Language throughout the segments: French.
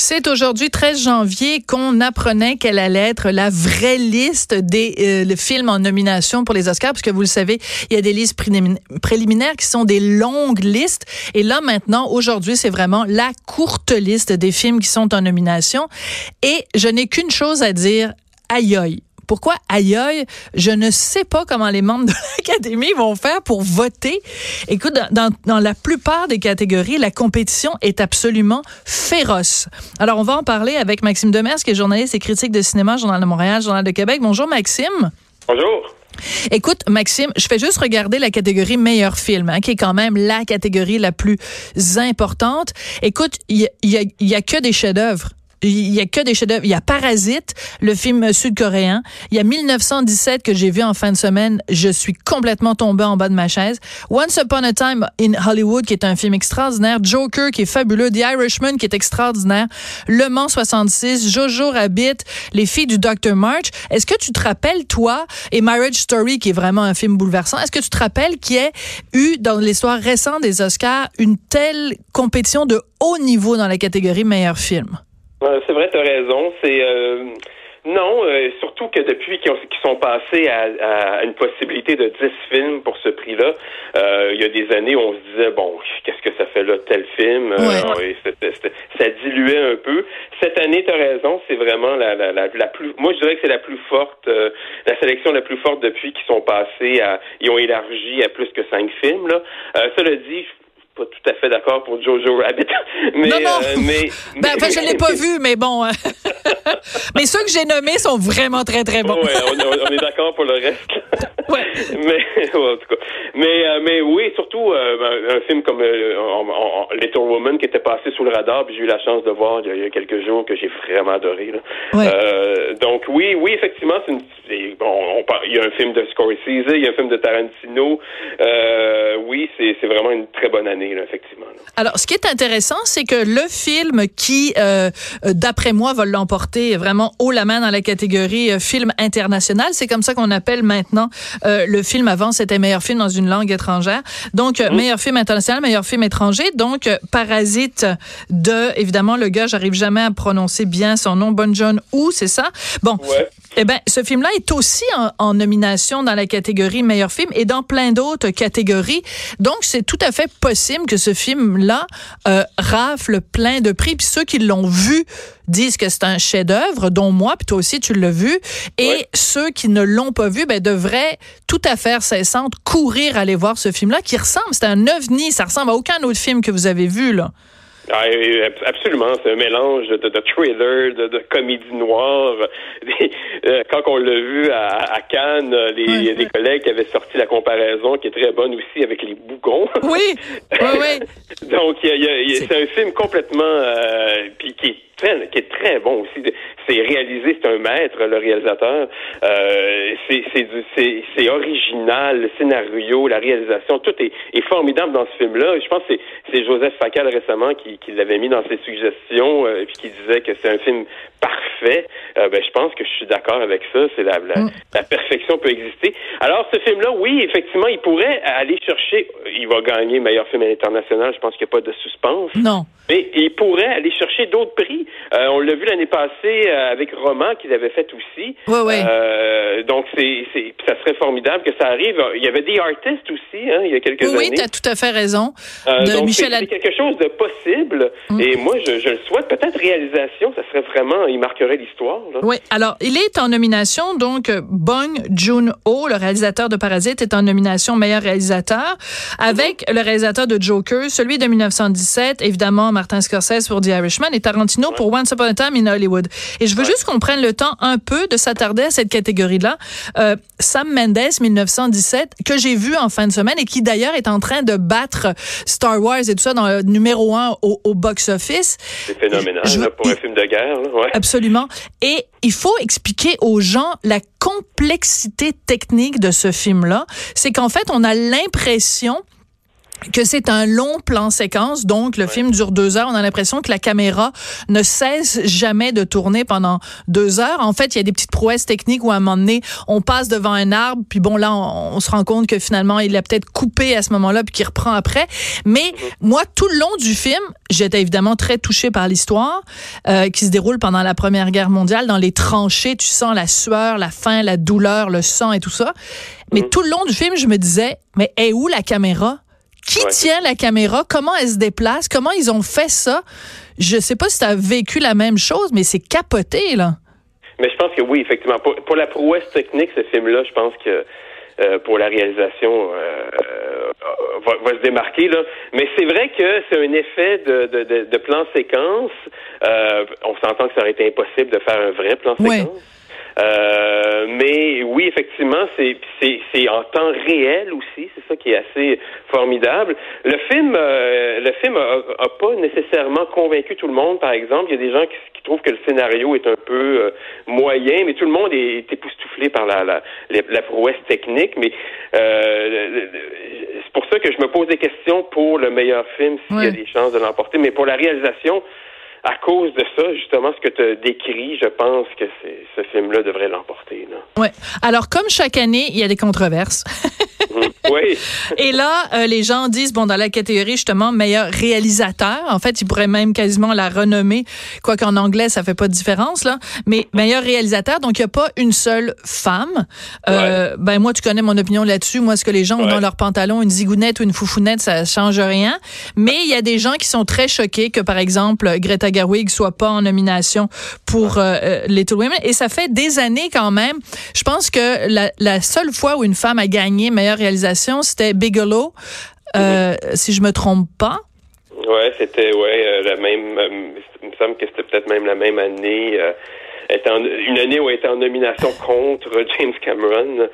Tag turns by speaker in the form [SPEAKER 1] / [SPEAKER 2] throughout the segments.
[SPEAKER 1] C'est aujourd'hui 13 janvier qu'on apprenait qu'elle allait être la vraie liste des euh, films en nomination pour les Oscars, parce que vous le savez, il y a des listes préliminaires qui sont des longues listes. Et là, maintenant, aujourd'hui, c'est vraiment la courte liste des films qui sont en nomination. Et je n'ai qu'une chose à dire. Aïe aïe. Pourquoi aïe Je ne sais pas comment les membres de l'Académie vont faire pour voter. Écoute, dans, dans, la plupart des catégories, la compétition est absolument féroce. Alors, on va en parler avec Maxime Demers, qui est journaliste et critique de cinéma, Journal de Montréal, Journal de Québec. Bonjour, Maxime.
[SPEAKER 2] Bonjour.
[SPEAKER 1] Écoute, Maxime, je fais juste regarder la catégorie meilleur film, hein, qui est quand même la catégorie la plus importante. Écoute, il y, y, y a que des chefs-d'œuvre. Il y a que des chefs-d'œuvre. Il y a Parasite, le film sud-coréen. Il y a 1917 que j'ai vu en fin de semaine. Je suis complètement tombée en bas de ma chaise. Once Upon a Time in Hollywood, qui est un film extraordinaire. Joker, qui est fabuleux. The Irishman, qui est extraordinaire. Le Mans 66, Jojo Rabbit, Les filles du Dr. March. Est-ce que tu te rappelles, toi, et Marriage Story, qui est vraiment un film bouleversant, est-ce que tu te rappelles qu'il y ait eu, dans l'histoire récente des Oscars, une telle compétition de haut niveau dans la catégorie meilleur film?
[SPEAKER 2] C'est vrai, tu as raison. C'est euh, non, euh, surtout que depuis qu'ils sont passés à, une possibilité de 10 films pour ce prix-là, euh, il y a des années, on se disait bon, qu'est-ce que ça fait là tel film? Ça diluait un peu. Cette année, tu as raison, c'est vraiment la, la, la, plus. Moi, je dirais que c'est la plus forte, la sélection la plus forte depuis qu'ils sont passés à, ils ont élargi à plus que cinq films. Là, cela dit, pas tout à fait d'accord pour Jojo Rabbit.
[SPEAKER 1] mais, non, non. Euh, mais, ben, je l'ai pas vu, mais bon. Euh, mais ceux que j'ai nommés sont vraiment très, très bons.
[SPEAKER 2] ouais, on, est d'accord pour le reste.
[SPEAKER 1] Ouais.
[SPEAKER 2] Mais, en tout cas. Mais, euh, mais oui, surtout ben, un film comme Little Woman qui était passé sous le radar, puis j'ai eu la chance de voir il y a, quelques jours que j'ai vraiment adoré. Là. donc oui, oui, effectivement, c'est une, bon, il y a un film de Scorsese, il y a un film de Tarantino. oui, c'est vraiment une très bonne année effectivement.
[SPEAKER 1] Alors, ce qui est intéressant, c'est que le film qui, euh, euh, d'après moi, va l'emporter vraiment haut la main dans la catégorie euh, film international, c'est comme ça qu'on appelle maintenant le film. Avant, c'était meilleur film dans une langue étrangère. Donc, mhm. meilleur film international, meilleur film étranger. Donc, Parasite de, évidemment, le gars, j'arrive jamais à prononcer bien son nom, Bon John Ou, c'est ça? Bon.
[SPEAKER 2] Ouais.
[SPEAKER 1] Eh ben, ce film-là est aussi en, en, nomination dans la catégorie meilleur film et dans plein d'autres catégories. Donc, c'est tout à fait possible que ce film-là euh, rafle plein de prix. Puis ceux qui l'ont vu disent que c'est un chef-d'œuvre, dont moi, puis toi aussi, tu l'as vu. Et ceux qui ne l'ont pas vu, ben, devraient tout à fait cessante courir aller voir ce film-là qui ressemble, c'est un ovni, ça ressemble à aucun autre film que vous avez vu, là.
[SPEAKER 2] Ah, absolument, c'est un mélange de, de thriller, de, de, comédie noire. Euh, quand on l'a vu à, à Cannes, il y a des collègues qui avaient sorti la comparaison qui est très bonne aussi avec les bougons.
[SPEAKER 1] Oui, oui, oui.
[SPEAKER 2] Donc, c'est un film complètement euh, est très, qui est très bon aussi. C'est réalisé, c'est un maître, le réalisateur. Euh, c'est original, le scénario, la réalisation, tout est, est formidable dans ce film-là. Je pense que c'est Joseph Facal récemment qui, qui l'avait mis dans ses suggestions euh, et puis qui disait que c'est un film parfait. Euh, ben, je pense que je suis d'accord avec ça. C'est la, la, mm. la, perfection peut exister. Alors, ce film-là, oui, effectivement, il pourrait aller chercher. Il va gagner meilleur film international. Je pense qu'il n'y a pas de suspense.
[SPEAKER 1] Non.
[SPEAKER 2] Mais il pourrait aller chercher d'autres prix. Euh, on l'a vu l'année passée euh, avec Roman qu'il avait fait aussi.
[SPEAKER 1] Oui, oui.
[SPEAKER 2] Euh, donc c'est, c'est, ça serait formidable que ça arrive. Il y avait des artistes aussi, hein, il y a quelques
[SPEAKER 1] années.
[SPEAKER 2] Oui,
[SPEAKER 1] tu as tout à fait raison.
[SPEAKER 2] de donc Michel c'est, quelque chose de possible. Mm. Et moi, je, je, le souhaite. Peut-être réalisation, ça serait vraiment, il marquerait l'histoire. Là.
[SPEAKER 1] Oui. Alors, il est en nomination. Donc, Bong Joon-ho, le réalisateur de Parasite, est en nomination meilleur réalisateur avec le réalisateur de Joker, celui de 1917, évidemment Martin Scorsese pour The Irishman et Tarantino pour Once Upon a Time in Hollywood. Et je veux juste qu'on prenne le temps un peu de s'attarder à cette catégorie-là. Euh, Sam Mendes, 1917, que j'ai vu en fin de semaine et qui d'ailleurs est en train de battre Star Wars et tout ça dans le numéro un au box-office.
[SPEAKER 2] C'est phénoménal
[SPEAKER 1] Je-
[SPEAKER 2] là, pour un film de guerre. Là. Ouais.
[SPEAKER 1] Absolument. Et il faut expliquer aux gens la complexité technique de ce film-là. C'est qu'en fait, on a l'impression que c'est un long plan séquence, donc le film dure deux heures. On a l'impression que la caméra ne cesse jamais de tourner pendant deux heures. En fait, il y a des petites prouesses techniques où à un moment donné, on passe devant un arbre, puis bon là, on, on se rend compte que finalement, il a peut-être coupé à ce moment-là, puis qu'il reprend après. Mais moi, tout le long du film, j'étais évidemment très touchée par l'histoire euh, qui se déroule pendant la Première Guerre mondiale. Dans les tranchées, tu sens la sueur, la faim, la douleur, le sang et tout ça. Mais tout le long du film, je me disais, mais est où la caméra? Qui
[SPEAKER 2] Ouais.
[SPEAKER 1] tient la caméra? Comment elle se déplace? Comment ils ont fait ça? Je sais pas si tu as vécu la même chose, mais c'est capoté, là.
[SPEAKER 2] Mais je pense que oui, effectivement. Pour, pour la prouesse technique, ce film-là, je pense que euh, pour la réalisation euh, euh, va, va se démarquer. Là. Mais c'est vrai que c'est un effet de, de, de, de plan séquence. On s'entend que ça aurait été impossible de faire un vrai plan séquence. Euh, mais oui, effectivement, c'est c'est c'est en temps réel aussi. C'est ça qui est assez formidable. Le film, euh, le film a, a pas nécessairement convaincu tout le monde. Par exemple, il y a des gens qui, qui trouvent que le scénario est un peu euh, moyen, mais tout le monde est, est époustouflé par la la, la, la prouesse technique. Mais euh, c'est pour ça que je me pose des questions pour le meilleur film s'il y a des chances de l'emporter. Mais pour la réalisation. À cause de ça, justement, ce que tu décris, je pense que ce film-là devrait l'emporter.
[SPEAKER 1] Ouais. Alors, comme chaque année, il y a des controverses.
[SPEAKER 2] Oui.
[SPEAKER 1] Et là, euh, les gens disent, bon, dans la catégorie justement meilleur réalisateur, en fait, ils pourraient même quasiment la renommer, quoique en anglais, ça fait pas de différence, là, mais meilleur réalisateur, donc il n'y a pas une seule femme. Euh, Ben moi, tu connais mon opinion là-dessus. Moi, ce que les gens ont dans leur pantalon, une zigounette ou une foufounette, ça change rien. Mais il y a des gens qui sont très choqués que, par exemple, Greta Gerwig soit pas en nomination pour euh, euh, Little Women. Et ça fait des années quand même. Je pense que la, la seule fois où une femme a gagné meilleure réalisation, c'était Bigelow, euh, si je me trompe pas.
[SPEAKER 2] Ouais, c'était ouais euh, la même. euh, il me semble que c'était peut-être même la même année. Euh, était en- une année où elle était en nomination contre James Cameron.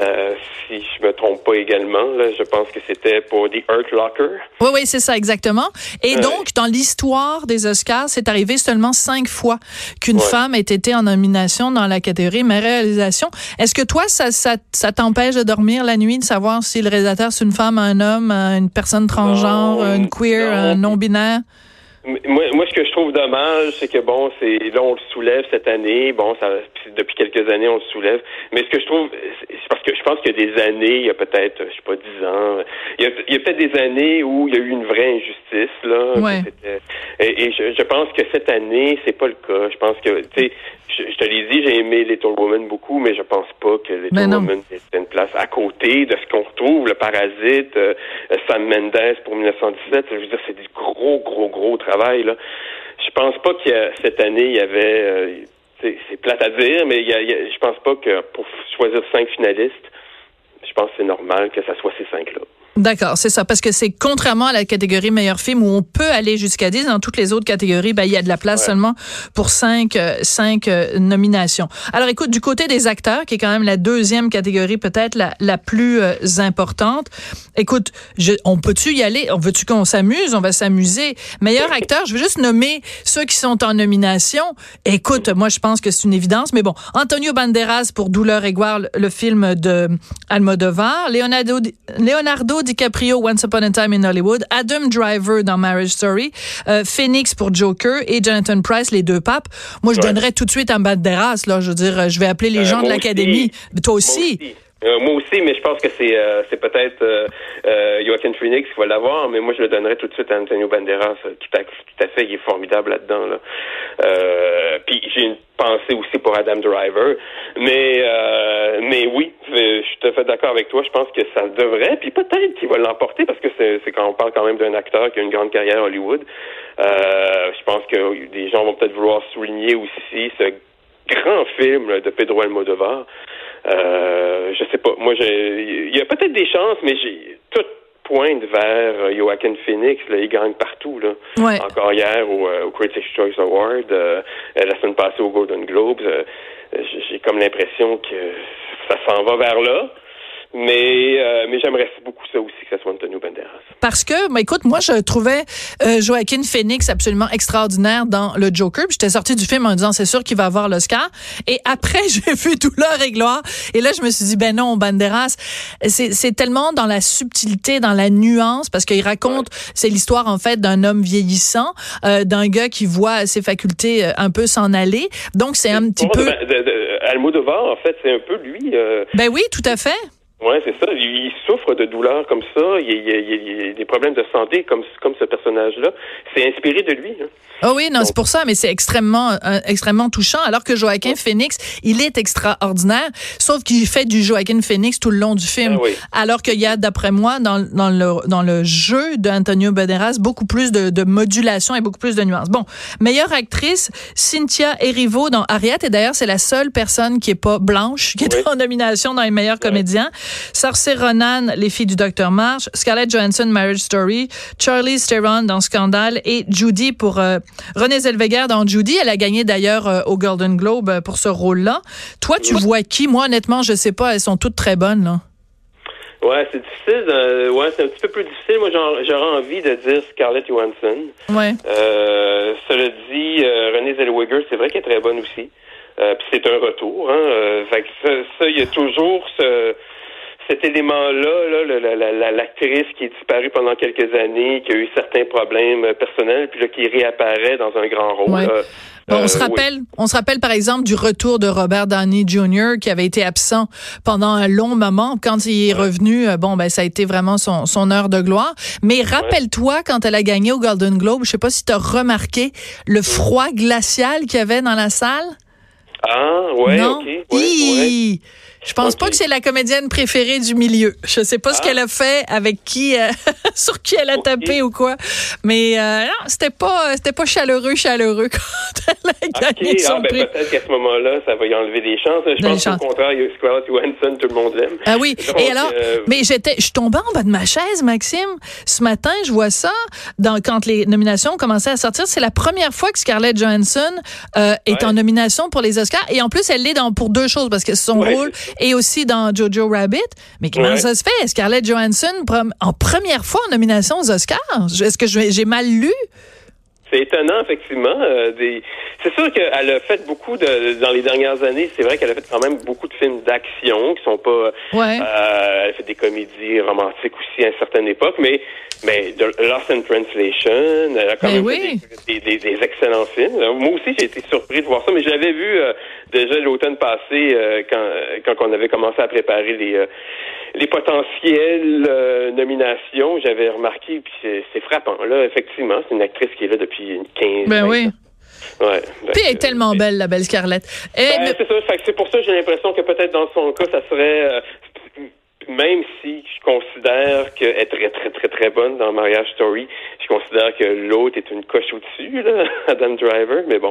[SPEAKER 2] Euh, si je me trompe pas également, là, je pense que c'était pour The Earth Locker.
[SPEAKER 1] Oui, oui, c'est ça, exactement. Et
[SPEAKER 2] Ouais.
[SPEAKER 1] donc, dans l'histoire des Oscars, c'est arrivé seulement cinq fois qu'une
[SPEAKER 2] Ouais.
[SPEAKER 1] femme ait été en nomination dans la catégorie meilleure réalisation. Est-ce que toi, ça, ça, ça t'empêche de dormir la nuit, de savoir si le réalisateur, c'est une femme, un homme, une personne transgenre,
[SPEAKER 2] Non,
[SPEAKER 1] une queer,
[SPEAKER 2] non.
[SPEAKER 1] un non-binaire?
[SPEAKER 2] Moi, moi, ce que je trouve dommage, c'est que bon, c'est là on le soulève cette année. Bon, ça puis depuis quelques années on le soulève. Mais ce que je trouve, c'est parce que je pense qu'il y a des années, il y a peut-être, je sais pas, dix ans, il y a, il y a peut-être des années où il y a eu une vraie injustice là.
[SPEAKER 1] Ouais.
[SPEAKER 2] Et, et je, je pense que cette année, c'est pas le cas. Je pense que, tu sais, je, je te l'ai dit, j'ai aimé Little Woman beaucoup, mais je pense pas que Little
[SPEAKER 1] Mais non.
[SPEAKER 2] Woman ait une place à côté de ce qu'on retrouve, le Parasite, euh, Sam Mendes pour 1917. Je veux dire, c'est du gros, gros, gros travail là. Je pense pas que cette année il y avait, euh, c'est plate à dire, mais y je pense pas que pour choisir cinq finalistes, je pense que c'est normal que ça soit ces cinq là.
[SPEAKER 1] D'accord, c'est ça. Parce que c'est contrairement à la catégorie meilleur film où on peut aller jusqu'à 10, dans toutes les autres catégories, ben, il y a de la place
[SPEAKER 2] Ouais.
[SPEAKER 1] seulement pour cinq, euh, cinq euh, nominations. Alors écoute, du côté des acteurs, qui est quand même la deuxième catégorie peut-être la, la plus euh, importante, écoute, je, on peut-tu y aller? On veut-tu qu'on s'amuse? On va s'amuser. Meilleur acteur, je veux juste nommer ceux qui sont en nomination. Écoute, moi je pense que c'est une évidence, mais bon, Antonio Banderas pour Douleur et gloire, le film de Almodovar, Leonardo, Leonardo DiCaprio, Once Upon a Time in Hollywood, Adam Driver dans Marriage Story, euh, Phoenix pour Joker et Jonathan Price, les deux papes. Moi, je
[SPEAKER 2] Ouais.
[SPEAKER 1] donnerais tout de suite à Banderas, là. Je veux dire, je vais appeler les
[SPEAKER 2] Euh,
[SPEAKER 1] gens de l'Académie. Toi aussi.
[SPEAKER 2] Euh, moi aussi, mais je pense que c'est euh, c'est peut-être euh, euh, Joaquin Phoenix qui va l'avoir, mais moi je le donnerais tout de suite à Antonio Banderas. euh, Tout à, fait, il est formidable là-dedans. Là. Puis j'ai une pensée aussi pour Adam Driver, mais mais oui, je suis tout à fait d'accord avec toi. Je pense que ça devrait, puis peut-être qu'il va l'emporter parce que c'est quand on parle quand même d'un acteur qui a une grande carrière à Hollywood. Je pense que des gens vont peut-être vouloir souligner aussi ce grand film de Pedro Almodovar. Euh, je sais pas. Moi, il y a peut-être des chances, mais j'ai tout pointe vers euh, Joaquin Phoenix. Là, il gagne partout. Là.
[SPEAKER 1] Ouais.
[SPEAKER 2] Encore hier au, euh, au Critics' Choice Award, euh, la semaine passée au Golden Globes. euh, j'ai comme l'impression que ça s'en va vers là. Mais, euh, mais j'aimerais beaucoup ça aussi que ça soit Antonio Banderas.
[SPEAKER 1] Parce que, bah, écoute, moi, je trouvais euh, Joaquin Phoenix absolument extraordinaire dans le Joker. J'étais sortie du film en disant, c'est sûr qu'il va avoir l'Oscar. Et après, j'ai vu Douleur et gloire. Et là, je me suis dit, ben non, Banderas, c'est tellement dans la subtilité, dans la nuance, parce qu'il raconte, c'est l'histoire, en fait, d'un homme vieillissant, euh, d'un gars qui voit ses facultés euh, un peu s'en aller. Donc, c'est un petit peu...
[SPEAKER 2] De, de, de, Almodovar, en fait, c'est un peu lui. Euh,
[SPEAKER 1] ben oui, tout à fait.
[SPEAKER 2] Oui, c'est ça. Il souffre de douleurs comme ça. Il y a, il a des problèmes de santé comme, comme ce personnage-là. C'est inspiré de lui. Hein.
[SPEAKER 1] Oh oui, non, c'est pour ça, mais c'est extrêmement, euh, extrêmement touchant. Alors que Joaquin Phoenix, il est extraordinaire, sauf qu'il fait du Joaquin Phoenix tout le long du film.
[SPEAKER 2] Ah oui.
[SPEAKER 1] Alors qu'il y a, d'après moi, dans, dans, le, dans le jeu d'Antonio Banderas, beaucoup plus de, de, modulation et beaucoup plus de nuances. Bon, meilleure actrice, Cynthia Erivo dans Ariette, et d'ailleurs, c'est la seule personne qui est pas blanche, qui est
[SPEAKER 2] Oui.
[SPEAKER 1] en nomination dans les meilleurs comédiens. Saoirse Ronan, Les filles du Docteur March, Scarlett Johansson, Marriage Story, Charlize Theron dans Scandale et Judy pour euh, Renée Zellweger dans Judy. Elle a gagné d'ailleurs euh, au Golden Globe euh, pour ce rôle-là. Toi, tu vois qui? Moi, honnêtement, je sais pas. Elles sont toutes très bonnes là.
[SPEAKER 2] Ouais, c'est difficile. euh, ouais, c'est un petit peu plus difficile. Moi, j'aurais envie de dire Scarlett Johansson.
[SPEAKER 1] Ouais.
[SPEAKER 2] Euh, cela dit, euh, Renée Zellweger, c'est vrai qu'elle est très bonne aussi. Euh, Puis c'est un retour. Hein, fait que ça, ça, il y a toujours ce, cet élément-là, là, le- la- la- la- l'actrice qui est disparue pendant quelques années, qui a eu certains problèmes euh, personnels, puis là, qui réapparaît dans un grand rôle.
[SPEAKER 1] Ouais.
[SPEAKER 2] Euh,
[SPEAKER 1] on
[SPEAKER 2] euh,
[SPEAKER 1] se
[SPEAKER 2] oui.
[SPEAKER 1] rappelle, on se rappelle par exemple du retour de Robert Downey Jr. qui avait été absent pendant un long moment. Quand il est revenu, bon, ben ça a été vraiment son, son heure de gloire. Mais rappelle-toi quand elle a gagné au Golden Globe, je sais pas si tu as remarqué le froid glacial qu'il y avait dans la salle.
[SPEAKER 2] Ah, ouais,
[SPEAKER 1] non?
[SPEAKER 2] ok. Ouais.
[SPEAKER 1] Je pense pas que c'est la comédienne préférée du milieu. Je sais pas ce
[SPEAKER 2] Ah.
[SPEAKER 1] qu'elle a fait, avec qui, euh, sur qui elle a tapé ou quoi. Mais euh, non, c'était pas, c'était pas chaleureux, chaleureux quand elle a gagné son
[SPEAKER 2] ah, ben,
[SPEAKER 1] prix.
[SPEAKER 2] peut-être qu'à ce moment-là, ça va y enlever des chances. Je
[SPEAKER 1] Des
[SPEAKER 2] pense
[SPEAKER 1] chances.
[SPEAKER 2] qu'au contraire, il y a Scarlett Johansson, tout le monde l'aime.
[SPEAKER 1] Ah oui.
[SPEAKER 2] Donc,
[SPEAKER 1] Et alors,
[SPEAKER 2] euh,
[SPEAKER 1] mais j'étais, je tombée en bas de ma chaise, Maxime. Ce matin, je vois ça dans, quand les nominations commencé à sortir. C'est la première fois que Scarlett Johansson euh, est
[SPEAKER 2] Ouais.
[SPEAKER 1] en nomination pour les Oscars. Et en plus, elle l'est dans, pour deux choses parce que son
[SPEAKER 2] Ouais,
[SPEAKER 1] rôle est aussi dans Jojo Rabbit. Mais comment
[SPEAKER 2] Ouais.
[SPEAKER 1] ça se fait? Scarlett Johansson en première fois en nomination aux Oscars? Est-ce que j'ai mal lu?
[SPEAKER 2] C'est étonnant, effectivement. euh, des... C'est sûr qu'elle a fait beaucoup de dans les dernières années. C'est vrai qu'elle a fait quand même beaucoup de films d'action qui sont pas.
[SPEAKER 1] Ouais.
[SPEAKER 2] Euh, elle a fait des comédies romantiques aussi à une certaine époque, mais mais de Lost in Translation, elle a quand
[SPEAKER 1] Ben
[SPEAKER 2] même
[SPEAKER 1] oui.
[SPEAKER 2] fait des, des, des- des excellents films. Euh, Moi aussi, j'ai été surpris de voir ça, mais je l'avais vu euh, déjà l'automne passé quand quand on avait commencé à préparer les les potentielles nominations. J'avais remarqué, puis c'est frappant. Là, effectivement, c'est une actrice qui est là depuis une 15
[SPEAKER 1] Ben
[SPEAKER 2] 20
[SPEAKER 1] oui.
[SPEAKER 2] Ouais.
[SPEAKER 1] Puis elle est tellement belle, la belle Scarlett. Eh,
[SPEAKER 2] Ben,
[SPEAKER 1] mais-
[SPEAKER 2] c'est ça. C'est pour ça que j'ai l'impression que peut-être dans son cas, ça serait euh, même si je considère qu'elle est très, très, très, très bonne dans Mariage Story, je considère que l'autre est une coche au-dessus, là, Adam Driver, mais bon.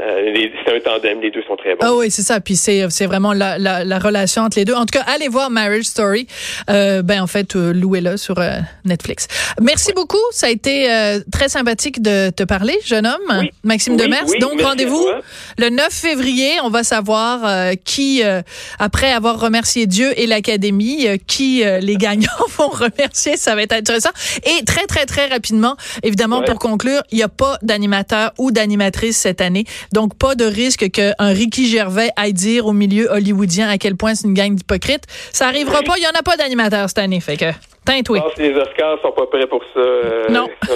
[SPEAKER 2] Euh, c'est un tandem, les deux sont très bons.
[SPEAKER 1] Ah oui, c'est ça. Puis c'est c'est vraiment la, la, la relation entre les deux. En tout cas, allez voir Marriage Story. Euh, ben en fait, euh, louez-le sur euh, Netflix. Merci beaucoup. Ça a été euh, très sympathique de te parler, jeune homme,
[SPEAKER 2] Oui.
[SPEAKER 1] Maxime
[SPEAKER 2] Oui,
[SPEAKER 1] Demers.
[SPEAKER 2] oui,
[SPEAKER 1] Donc rendez-vous le 9 février. On va savoir euh, qui, euh, après avoir remercié Dieu et l'Académie, euh, qui euh, les gagnants vont remercier. Ça va être intéressant. Et très très très rapidement, évidemment,
[SPEAKER 2] Ouais.
[SPEAKER 1] pour conclure, il n'y a pas d'animateur ou d'animatrice cette année. Donc, pas de risque qu'un Ricky Gervais aille dire au milieu hollywoodien à quel point c'est une gang d'hypocrites. Ça arrivera pas. Il n'y en a pas d'animateur cette année. Fait que, teinte, oui.
[SPEAKER 2] Je pense que les Oscars sont pas prêts pour ça. euh,
[SPEAKER 1] Non.
[SPEAKER 2] euh,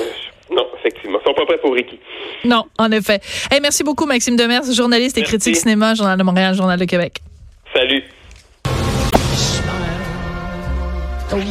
[SPEAKER 2] non, effectivement. Ils sont pas prêts pour Ricky.
[SPEAKER 1] Non, en effet. Hey, merci beaucoup, Maxime Demers, journaliste et
[SPEAKER 2] Merci.
[SPEAKER 1] critique cinéma, Journal de Montréal, Journal de Québec.
[SPEAKER 2] Salut.